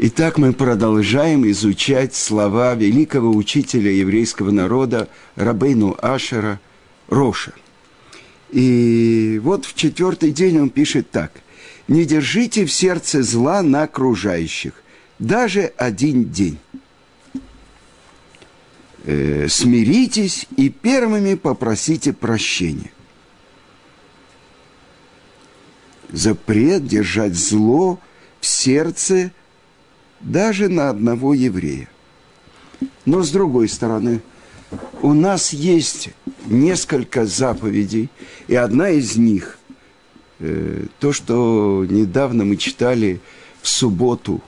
Итак, мы продолжаем изучать слова великого учителя еврейского народа Рабейну Ашера Роша. И вот в четвертый день он пишет так. «Не держите в сердце зла на окружающих, даже один день. Э, смиритесь и первыми попросите прощения. Запрет держать зло в сердце – даже на одного еврея. Но с другой стороны, у нас есть несколько заповедей, и одна из них, э, то, что недавно мы читали в субботу,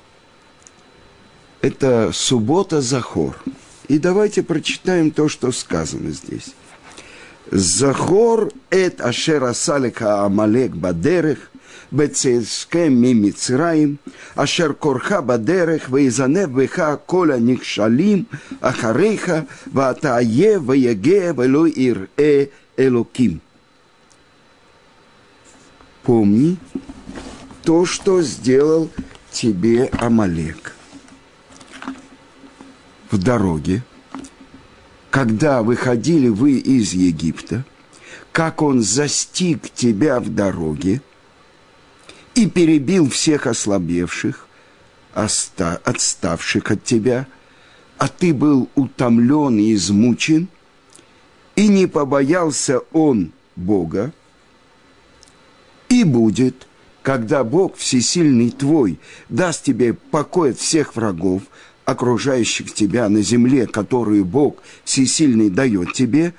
это суббота Захор. И давайте прочитаем то, что сказано здесь. Захор эт ашера салика амалек бадерех, бецеске мимицраим, ашер корха бадерех, вейзанев беха коля никшалим, ахарейха, ватае, ваяге, вело э элоким. Помни то, что сделал тебе Амалек в дороге, когда выходили вы из Египта, как он застиг тебя в дороге – и перебил всех ослабевших, отставших от тебя, а ты был утомлен и измучен, и не побоялся он Бога, и будет, когда Бог Всесильный твой даст тебе покой от всех врагов, окружающих тебя на земле, которую Бог Всесильный дает тебе,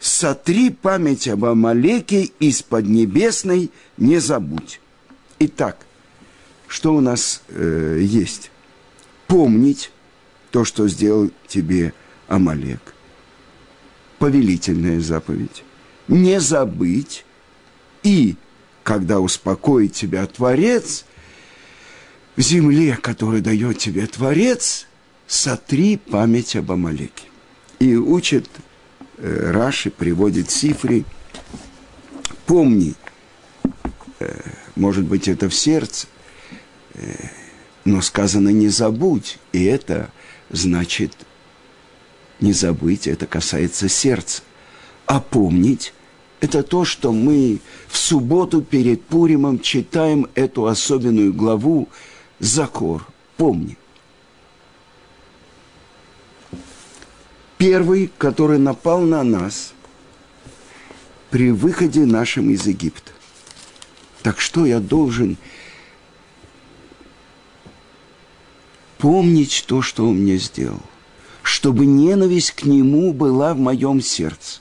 сотри память об Амалеке из Поднебесной, не забудь. Итак, что у нас э, есть? Помнить то, что сделал тебе Амалек. Повелительная заповедь. Не забыть. И, когда успокоит тебя Творец, в земле, которую дает тебе Творец, сотри память об Амалеке. И учит э, Раши, приводит Сифри, помни, э, может быть, это в сердце, э, но сказано «не забудь», и это значит не забыть, это касается сердца. А помнить – это то, что мы в субботу перед Пуримом читаем эту особенную главу «Закор». Помни. Первый, который напал на нас при выходе нашим из Египта. Так что я должен помнить то, что он мне сделал, чтобы ненависть к нему была в моем сердце.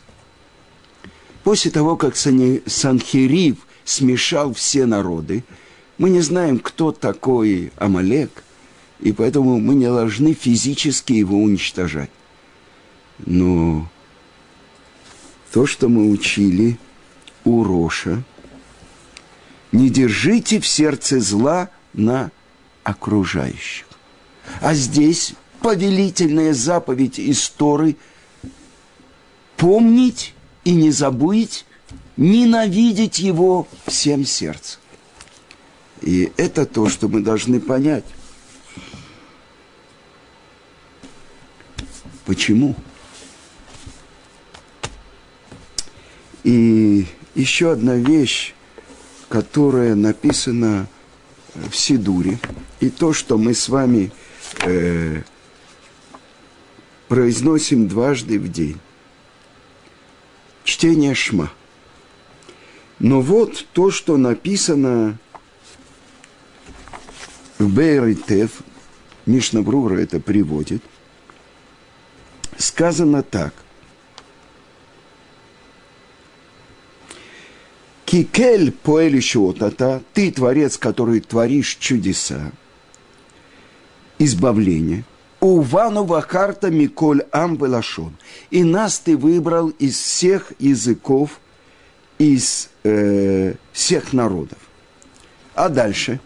После того, как Санхирив смешал все народы, мы не знаем, кто такой Амалек, и поэтому мы не должны физически его уничтожать. Но то, что мы учили у Роша – не держите в сердце зла на окружающих. А здесь повелительная заповедь истории помнить и не забыть, ненавидеть его всем сердцем. И это то, что мы должны понять. Почему? И еще одна вещь, которое написано в Сидуре, и то, что мы с вами э, произносим дважды в день. Чтение Шма. Но вот то, что написано в Бейритев, Мишнабрура это приводит, сказано так. Кикель это ты творец, который творишь чудеса, избавление. Увану вахарта миколь ам велашон. И нас ты выбрал из всех языков, из э, всех народов. А дальше,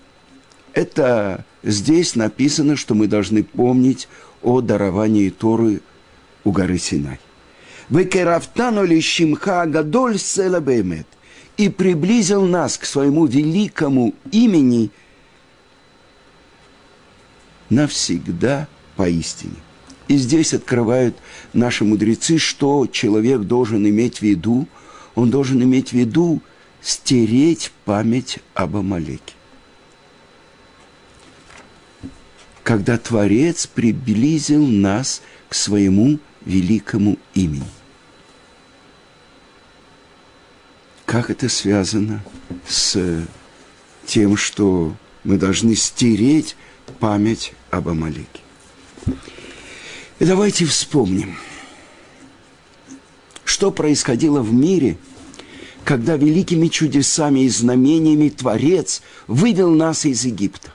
это здесь написано, что мы должны помнить о даровании Торы у горы Синай. Векерафтану ли шимха гадоль села беймет и приблизил нас к своему великому имени навсегда поистине. И здесь открывают наши мудрецы, что человек должен иметь в виду. Он должен иметь в виду стереть память об Амалеке. Когда Творец приблизил нас к своему великому имени. Как это связано с тем, что мы должны стереть память об Амалеке? И давайте вспомним, что происходило в мире, когда великими чудесами и знамениями Творец вывел нас из Египта.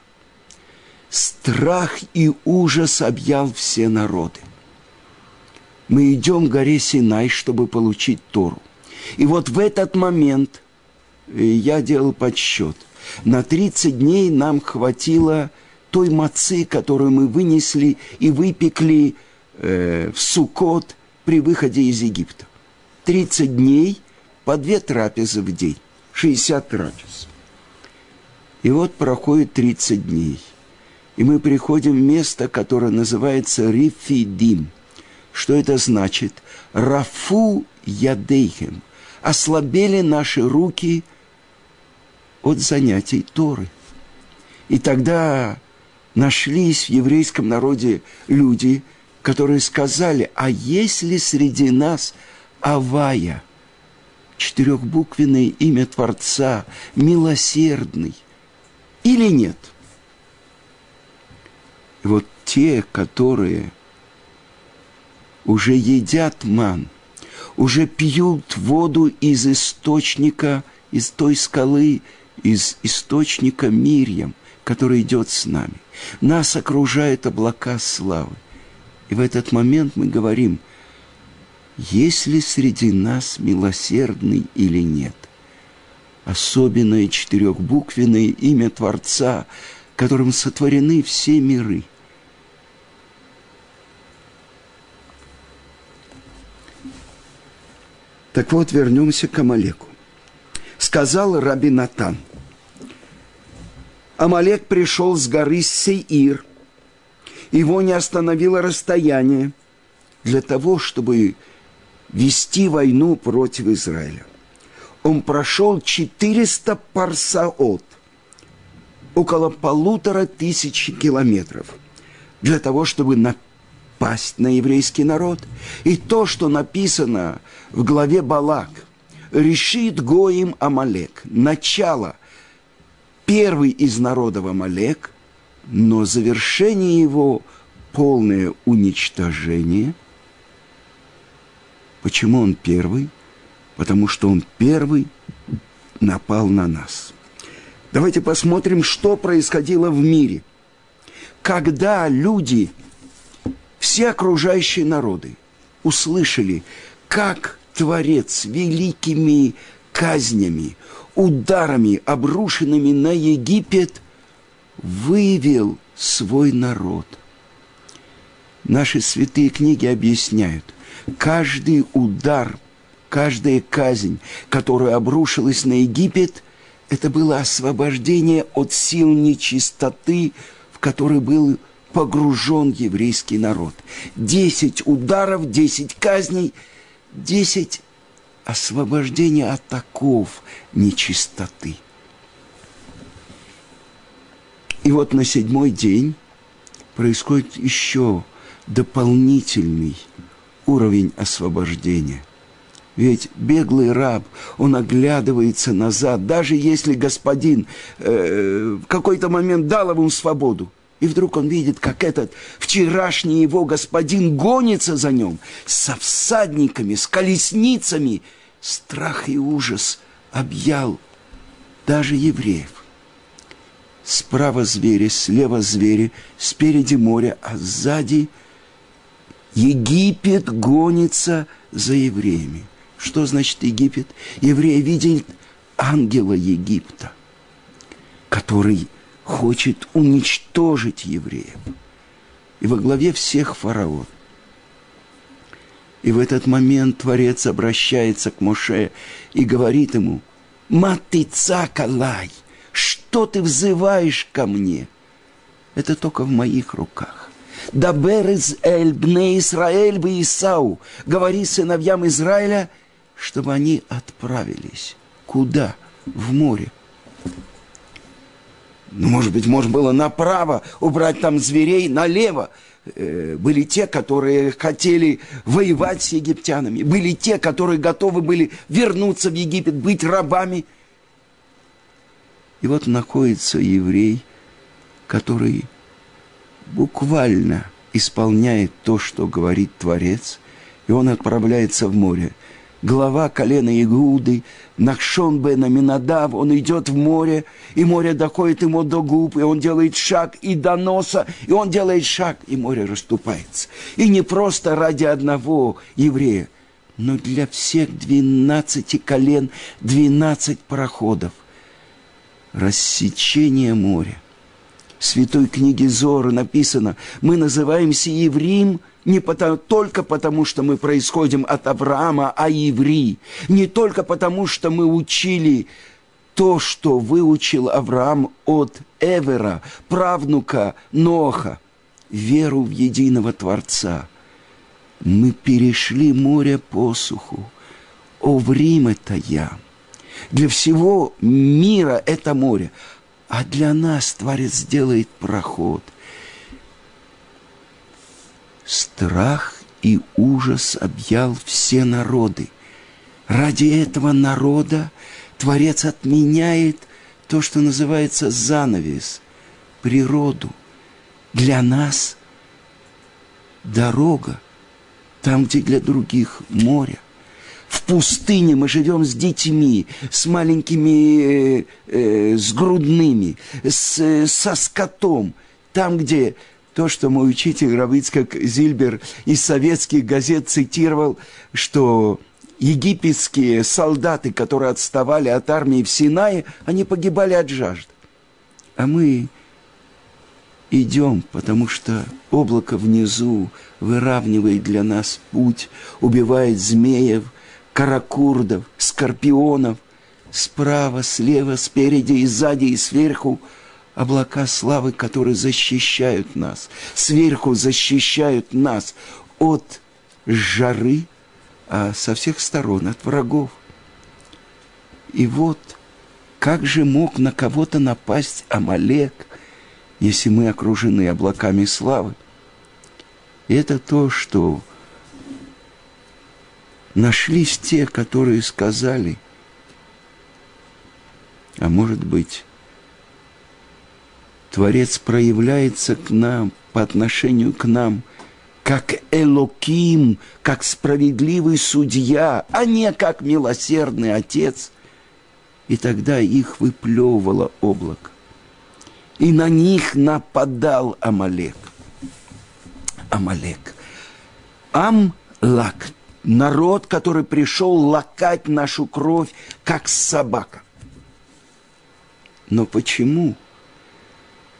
Страх и ужас объял все народы. Мы идем к горе Синай, чтобы получить Тору. И вот в этот момент э, я делал подсчет. На 30 дней нам хватило той мацы, которую мы вынесли и выпекли э, в Сукот при выходе из Египта. 30 дней по две трапезы в день, 60 трапез. И вот проходит 30 дней, и мы приходим в место, которое называется Рифидим. Что это значит? Рафу ядейхем. Ослабели наши руки от занятий Торы. И тогда нашлись в еврейском народе люди – которые сказали, а есть ли среди нас Авая, четырехбуквенное имя Творца, милосердный, или нет? И вот те, которые уже едят ман, уже пьют воду из источника, из той скалы, из источника Мирьям, который идет с нами. Нас окружают облака славы. И в этот момент мы говорим, есть ли среди нас милосердный или нет. Особенное четырехбуквенное имя Творца, которым сотворены все миры. Так вот, вернемся к Амалеку. Сказал Раби Натан, Амалек пришел с горы Сеир – его не остановило расстояние для того, чтобы вести войну против Израиля. Он прошел 400 парсаот, около полутора тысяч километров, для того, чтобы напасть на еврейский народ. И то, что написано в главе Балак, решит Гоим Амалек, начало, первый из народов Амалек, но завершение его полное уничтожение. Почему он первый? Потому что он первый напал на нас. Давайте посмотрим, что происходило в мире. Когда люди, все окружающие народы, услышали, как Творец великими казнями, ударами, обрушенными на Египет, вывел свой народ. Наши святые книги объясняют, каждый удар, каждая казнь, которая обрушилась на Египет, это было освобождение от сил нечистоты, в который был погружен еврейский народ. Десять ударов, десять казней, десять освобождения от оков нечистоты. И вот на седьмой день происходит еще дополнительный уровень освобождения. Ведь беглый раб, он оглядывается назад, даже если господин э, в какой-то момент дал ему свободу. И вдруг он видит, как этот вчерашний его господин гонится за ним со всадниками, с колесницами. Страх и ужас объял даже евреев. Справа звери, слева звери, спереди море, а сзади Египет гонится за евреями. Что значит Египет? Евреи видят ангела Египта, который хочет уничтожить евреев. И во главе всех фараон. И в этот момент Творец обращается к Моше и говорит ему, «Матыца калай, что ты взываешь ко мне? это только в моих руках. Дабер из Эль, Бне Исраэль, бы Исау, говори сыновьям Израиля, чтобы они отправились. Куда? В море. Ну, может быть, можно было направо убрать там зверей, налево. Э, были те, которые хотели воевать с египтянами. Были те, которые готовы были вернуться в Египет, быть рабами. И вот находится еврей, который буквально исполняет то, что говорит Творец, и он отправляется в море. Глава колена Игуды, Нахшон бен Аминадав, он идет в море, и море доходит ему до губ, и он делает шаг и до носа, и он делает шаг, и море расступается. И не просто ради одного еврея, но для всех двенадцати колен, двенадцать проходов. Рассечение моря святой книге Зоры написано, мы называемся евреем не потому, только потому, что мы происходим от Авраама, а евреи. Не только потому, что мы учили то, что выучил Авраам от Эвера, правнука Ноха, веру в единого Творца. Мы перешли море посуху. О, Рим это я. Для всего мира это море а для нас Творец делает проход. Страх и ужас объял все народы. Ради этого народа Творец отменяет то, что называется занавес, природу. Для нас дорога, там, где для других море в пустыне мы живем с детьми, с маленькими, э, э, с грудными, с, со скотом. Там, где то, что мой учитель Равицкак Зильбер из советских газет цитировал, что египетские солдаты, которые отставали от армии в Синае, они погибали от жажды. А мы идем, потому что облако внизу выравнивает для нас путь, убивает змеев, каракурдов, скорпионов, справа, слева, спереди и сзади и сверху облака славы, которые защищают нас, сверху защищают нас от жары, а со всех сторон от врагов. И вот как же мог на кого-то напасть Амалек, если мы окружены облаками славы? И это то, что нашлись те, которые сказали, а может быть, Творец проявляется к нам, по отношению к нам, как Элоким, как справедливый судья, а не как милосердный отец. И тогда их выплевывало облако. И на них нападал Амалек. Амалек. Ам-лак народ, который пришел лакать нашу кровь, как собака. Но почему?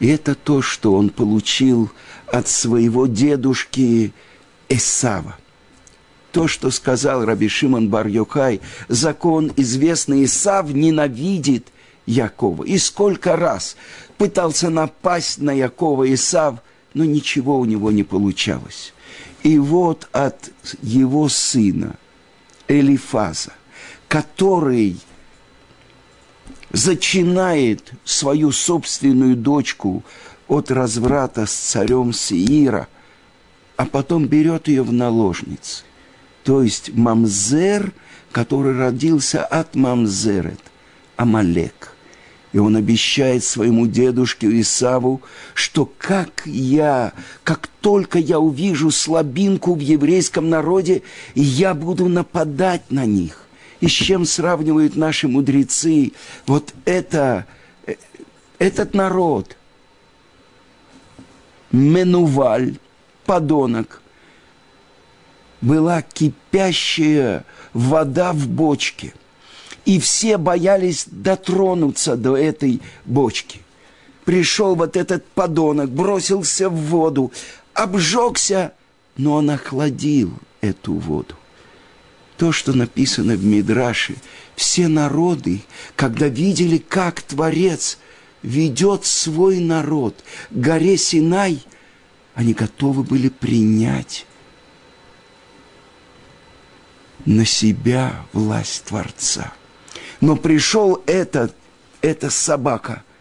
И это то, что он получил от своего дедушки Эсава. То, что сказал Раби Шимон бар -Йохай, закон известный Исав ненавидит Якова. И сколько раз пытался напасть на Якова Исав, но ничего у него не получалось. И вот от его сына Элифаза, который зачинает свою собственную дочку от разврата с царем Сеира, а потом берет ее в наложницы. То есть Мамзер, который родился от Мамзерет, Амалек. И он обещает своему дедушке Исаву, что как я, как только я увижу слабинку в еврейском народе, я буду нападать на них. И с чем сравнивают наши мудрецы? Вот это, этот народ, Менуваль, подонок, была кипящая вода в бочке – и все боялись дотронуться до этой бочки. Пришел вот этот подонок, бросился в воду, обжегся, но он охладил эту воду. То, что написано в Мидраше, все народы, когда видели, как Творец ведет свой народ к горе Синай, они готовы были принять на себя власть Творца. Но пришел этот, эта собака –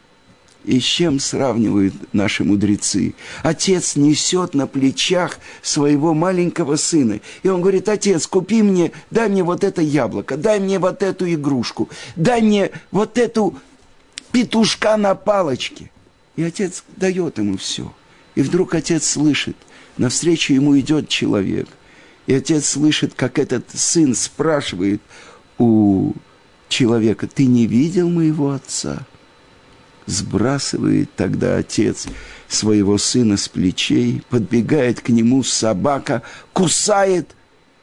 и с чем сравнивают наши мудрецы? Отец несет на плечах своего маленького сына. И он говорит, отец, купи мне, дай мне вот это яблоко, дай мне вот эту игрушку, дай мне вот эту петушка на палочке. И отец дает ему все. И вдруг отец слышит, навстречу ему идет человек. И отец слышит, как этот сын спрашивает у человека, ты не видел моего отца? Сбрасывает тогда отец своего сына с плечей, подбегает к нему собака, кусает,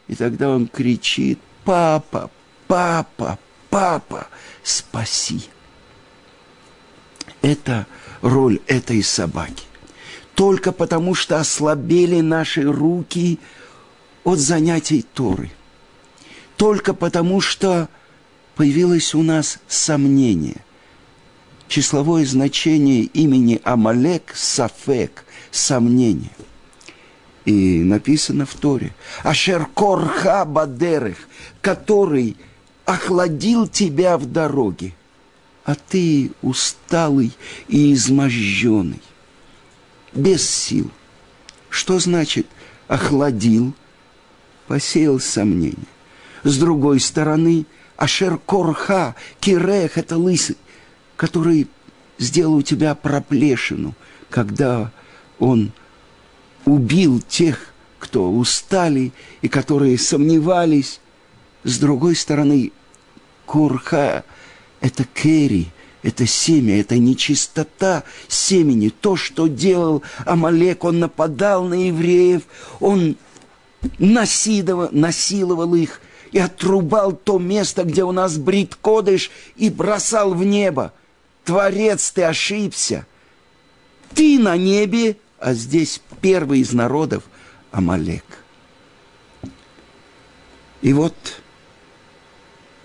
и тогда он кричит, папа, папа, папа, спаси. Это роль этой собаки. Только потому, что ослабели наши руки от занятий Торы. Только потому, что появилось у нас сомнение – числовое значение имени Амалек – Сафек, сомнение. И написано в Торе, Ашер Корха Бадерех, который охладил тебя в дороге, а ты усталый и изможденный, без сил. Что значит охладил? Посеял сомнение. С другой стороны, Ашер Корха, Кирех – это лысый – который сделал у тебя проплешину, когда он убил тех, кто устали и которые сомневались. С другой стороны, курха – это кери, это семя, это нечистота семени. То, что делал Амалек, он нападал на евреев, он насиловал, насиловал их и отрубал то место, где у нас брит кодыш, и бросал в небо. Творец, ты ошибся. Ты на небе, а здесь первый из народов Амалек. И вот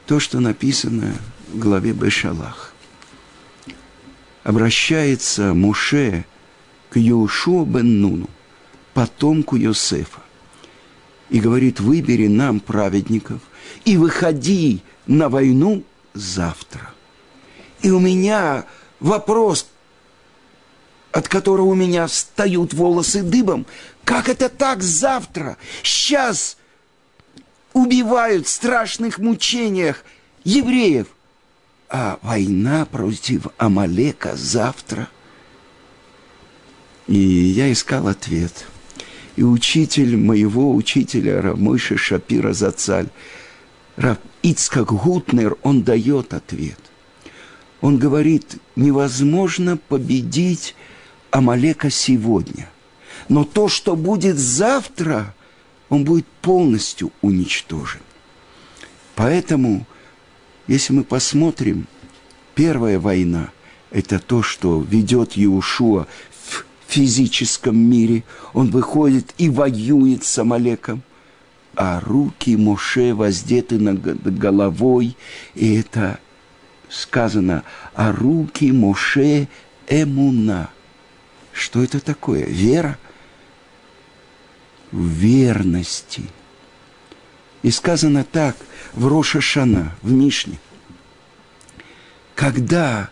то, что написано в главе Бешалах. Обращается Муше к Йошуа бен Нуну, потомку Йосефа, и говорит, выбери нам праведников и выходи на войну завтра. И у меня вопрос, от которого у меня встают волосы дыбом. Как это так завтра? Сейчас убивают в страшных мучениях евреев. А война против Амалека завтра. И я искал ответ. И учитель моего учителя Рамыша Шапира Зацаль, Рав Ицкак Гутнер, он дает ответ – он говорит, невозможно победить Амалека сегодня. Но то, что будет завтра, он будет полностью уничтожен. Поэтому, если мы посмотрим, первая война – это то, что ведет Иешуа в физическом мире. Он выходит и воюет с Амалеком, а руки Моше воздеты над головой, и это сказано, а руки Моше Эмуна. Что это такое? Вера? В верности. И сказано так в Роша Шана, в Мишне. Когда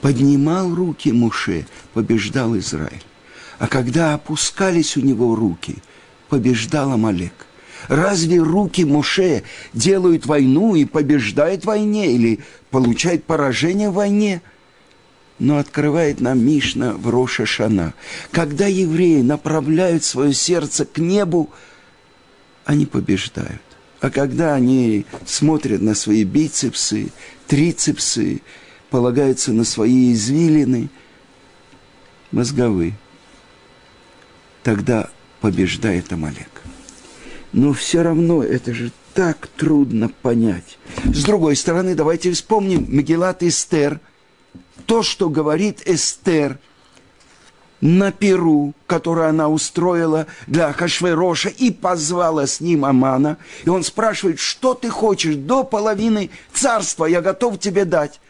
поднимал руки Муше, побеждал Израиль. А когда опускались у него руки, побеждал Амалек – Разве руки Моше делают войну и побеждают в войне или получают поражение в войне? Но открывает нам Мишна в Роша Шана. Когда евреи направляют свое сердце к небу, они побеждают. А когда они смотрят на свои бицепсы, трицепсы, полагаются на свои извилины, мозговые, тогда побеждает Амалек но все равно это же так трудно понять. С другой стороны, давайте вспомним Мегелат Эстер, то, что говорит Эстер на Перу, которую она устроила для Хашвероша и позвала с ним Амана. И он спрашивает, что ты хочешь, до половины царства я готов тебе дать.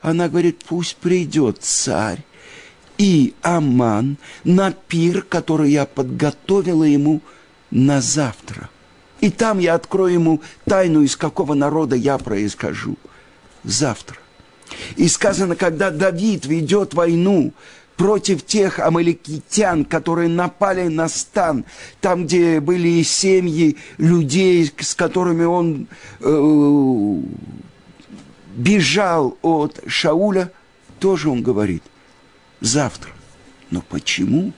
Она говорит, пусть придет царь и Аман на пир, который я подготовила ему на завтра. И там я открою ему тайну, из какого народа я происхожу. Завтра. И сказано, когда Давид ведет войну против тех амаликитян, которые напали на стан, там, где были семьи людей, с которыми он э, бежал от Шауля, тоже он говорит, завтра. Но почему?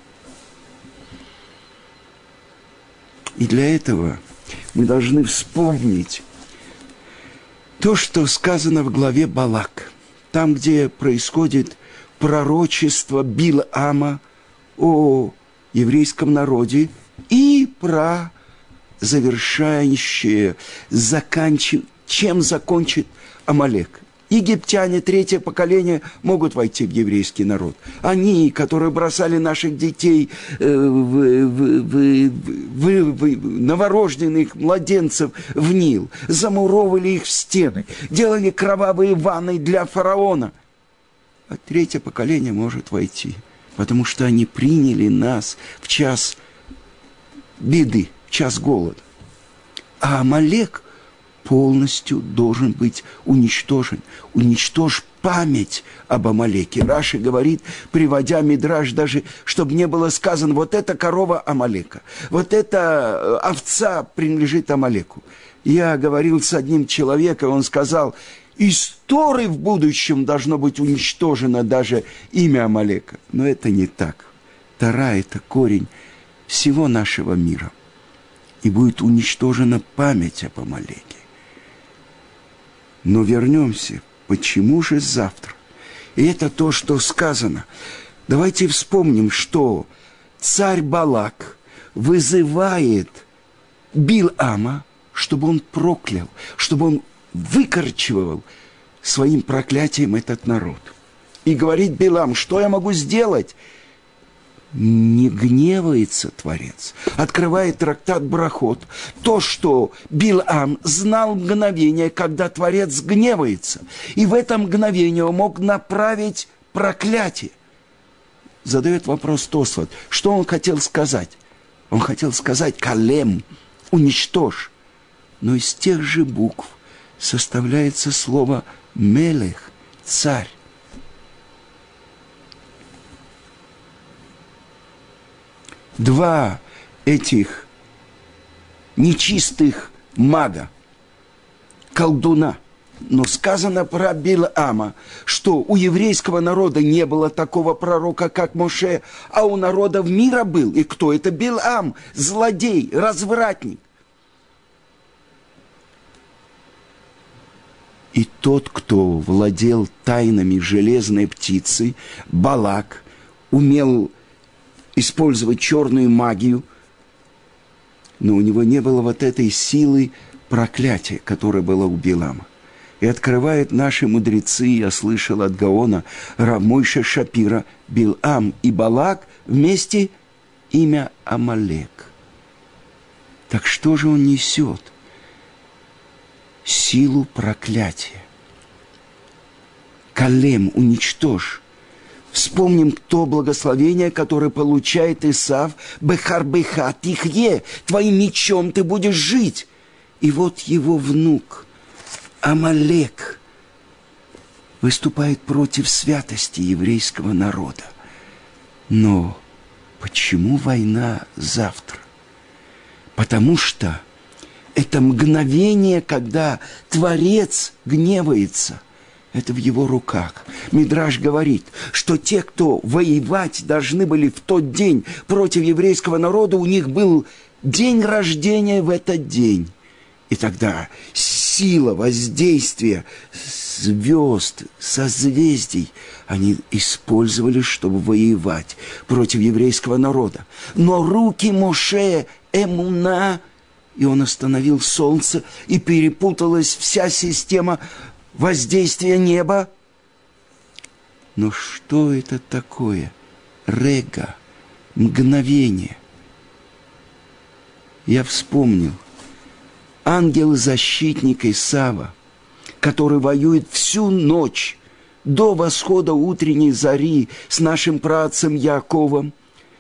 И для этого мы должны вспомнить то, что сказано в главе Балак, там, где происходит пророчество Билама о еврейском народе и про завершающее, заканчив... чем закончит Амалек. Египтяне, третье поколение, могут войти в еврейский народ. Они, которые бросали наших детей, э, в, в, в, в, новорожденных младенцев в Нил, замуровывали их в стены, делали кровавые ванны для фараона. А третье поколение может войти, потому что они приняли нас в час беды, в час голода. А Амалек – полностью должен быть уничтожен. Уничтожь память об Амалеке. Раши говорит, приводя Мидраж даже, чтобы не было сказано, вот эта корова Амалека, вот эта э, овца принадлежит Амалеку. Я говорил с одним человеком, он сказал, из Торы в будущем должно быть уничтожено даже имя Амалека. Но это не так. Тора – это корень всего нашего мира. И будет уничтожена память об Амалеке. Но вернемся. Почему же завтра? И это то, что сказано. Давайте вспомним, что царь Балак вызывает Билама, чтобы он проклял, чтобы он выкорчевал своим проклятием этот народ. И говорит Билам, что я могу сделать? Не гневается Творец. Открывает трактат Брахот. То, что Билам знал мгновение, когда Творец гневается. И в это мгновение он мог направить проклятие. Задает вопрос Тосфот. Что он хотел сказать? Он хотел сказать «калем», «уничтожь». Но из тех же букв составляется слово «мелех», «царь». Два этих нечистых мага, колдуна. Но сказано про Билама, что у еврейского народа не было такого пророка, как Моше, а у народов мира был. И кто это? Билам, злодей, развратник. И тот, кто владел тайнами железной птицы, Балак, умел использовать черную магию, но у него не было вот этой силы проклятия, которая была у Билама. И открывают наши мудрецы, я слышал от Гаона, Рамойша Шапира, Билам и Балак вместе имя Амалек. Так что же он несет? Силу проклятия. Калем, уничтожь. Вспомним то благословение, которое получает Исав, Бехарбеха, Тихе, твоим мечом ты будешь жить. И вот его внук, Амалек, выступает против святости еврейского народа. Но почему война завтра? Потому что это мгновение, когда Творец гневается – это в его руках. Мидраж говорит, что те, кто воевать должны были в тот день против еврейского народа, у них был день рождения в этот день. И тогда сила воздействия звезд, созвездий они использовали, чтобы воевать против еврейского народа. Но руки Моше, Эмуна, и он остановил солнце, и перепуталась вся система воздействие неба. Но что это такое? Рега, мгновение. Я вспомнил. Ангел-защитник Исава, который воюет всю ночь до восхода утренней зари с нашим працем Яковом,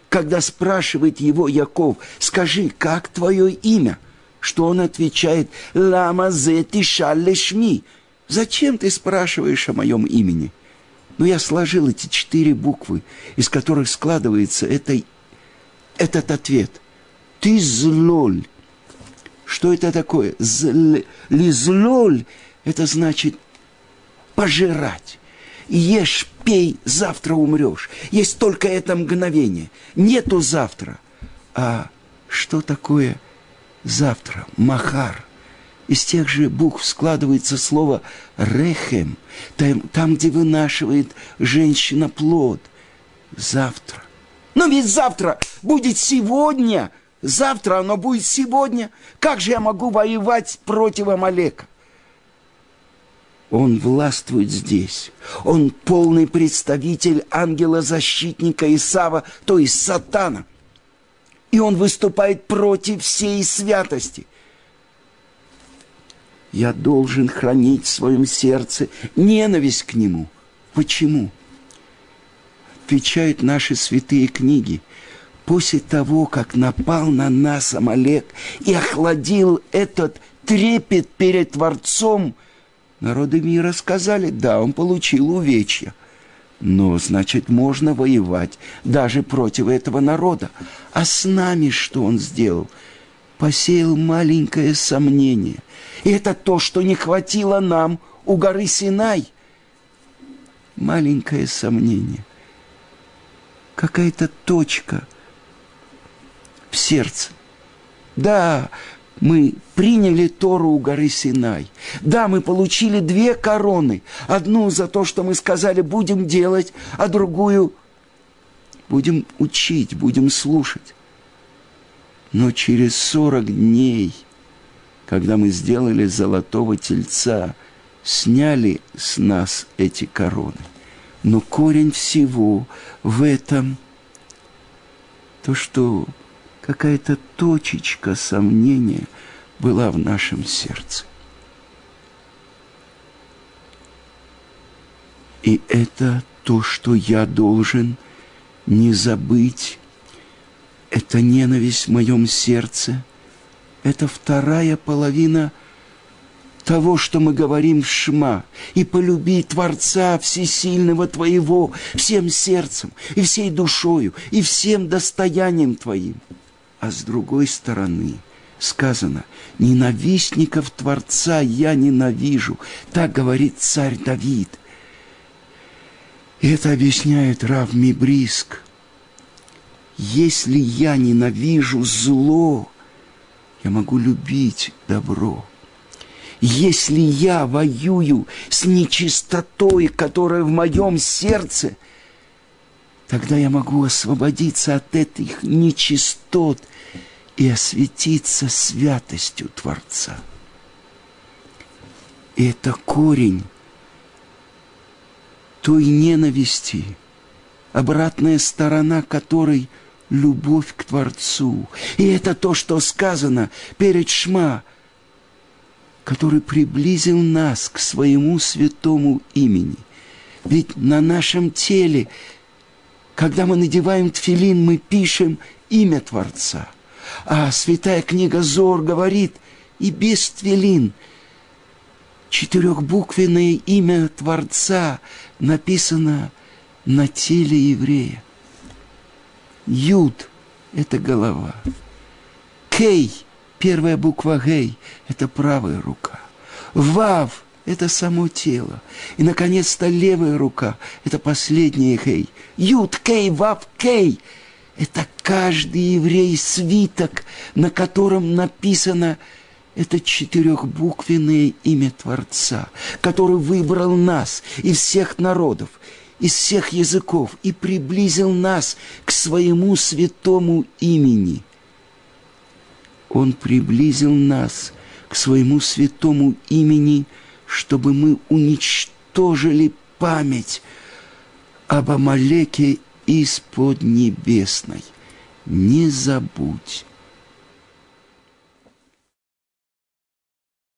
когда спрашивает его Яков, скажи, как твое имя? Что он отвечает, лама зе шми. Зачем ты спрашиваешь о моем имени? Но я сложил эти четыре буквы, из которых складывается это, этот ответ. Ты злоль. Что это такое? Зл, лизлоль – это значит пожирать. Ешь, пей, завтра умрешь. Есть только это мгновение. Нету завтра. А что такое завтра? Махар – из тех же букв складывается слово «рехем», там, там где вынашивает женщина плод. Завтра. Но ведь завтра будет сегодня. Завтра оно будет сегодня. Как же я могу воевать против Амалека? Он властвует здесь. Он полный представитель ангела-защитника Исава, то есть сатана. И он выступает против всей святости я должен хранить в своем сердце ненависть к нему. Почему? Отвечают наши святые книги. После того, как напал на нас Амалек и охладил этот трепет перед Творцом, народы мира сказали, да, он получил увечья. Но, значит, можно воевать даже против этого народа. А с нами что он сделал? Посеял маленькое сомнение – и это то, что не хватило нам у горы Синай. Маленькое сомнение. Какая-то точка в сердце. Да, мы приняли Тору у горы Синай. Да, мы получили две короны. Одну за то, что мы сказали, будем делать, а другую будем учить, будем слушать. Но через сорок дней – когда мы сделали золотого тельца, сняли с нас эти короны. Но корень всего в этом то, что какая-то точечка сомнения была в нашем сердце. И это то, что я должен не забыть. Это ненависть в моем сердце – это вторая половина того, что мы говорим в Шма, и полюби Творца Всесильного Твоего всем сердцем, и всей душою, и всем достоянием Твоим. А с другой стороны сказано, ненавистников Творца я ненавижу, так говорит царь Давид. И это объясняет Рав Мибриск. Если я ненавижу зло, я могу любить добро. Если я воюю с нечистотой, которая в моем сердце, тогда я могу освободиться от этих нечистот и осветиться святостью Творца. И это корень той ненависти, обратная сторона которой – любовь к Творцу. И это то, что сказано перед Шма, который приблизил нас к своему святому имени. Ведь на нашем теле, когда мы надеваем тфилин, мы пишем имя Творца. А святая книга Зор говорит, и без тфилин четырехбуквенное имя Творца написано на теле еврея. Юд – это голова. Кей, первая буква Гей – это правая рука. Вав – это само тело. И, наконец-то, левая рука – это последняя Гей. Юд, Кей, Вав, Кей – это каждый еврей свиток, на котором написано это четырехбуквенное имя Творца, который выбрал нас и всех народов из всех языков и приблизил нас к своему святому имени. Он приблизил нас к своему святому имени, чтобы мы уничтожили память об Амалеке из-под небесной. Не забудь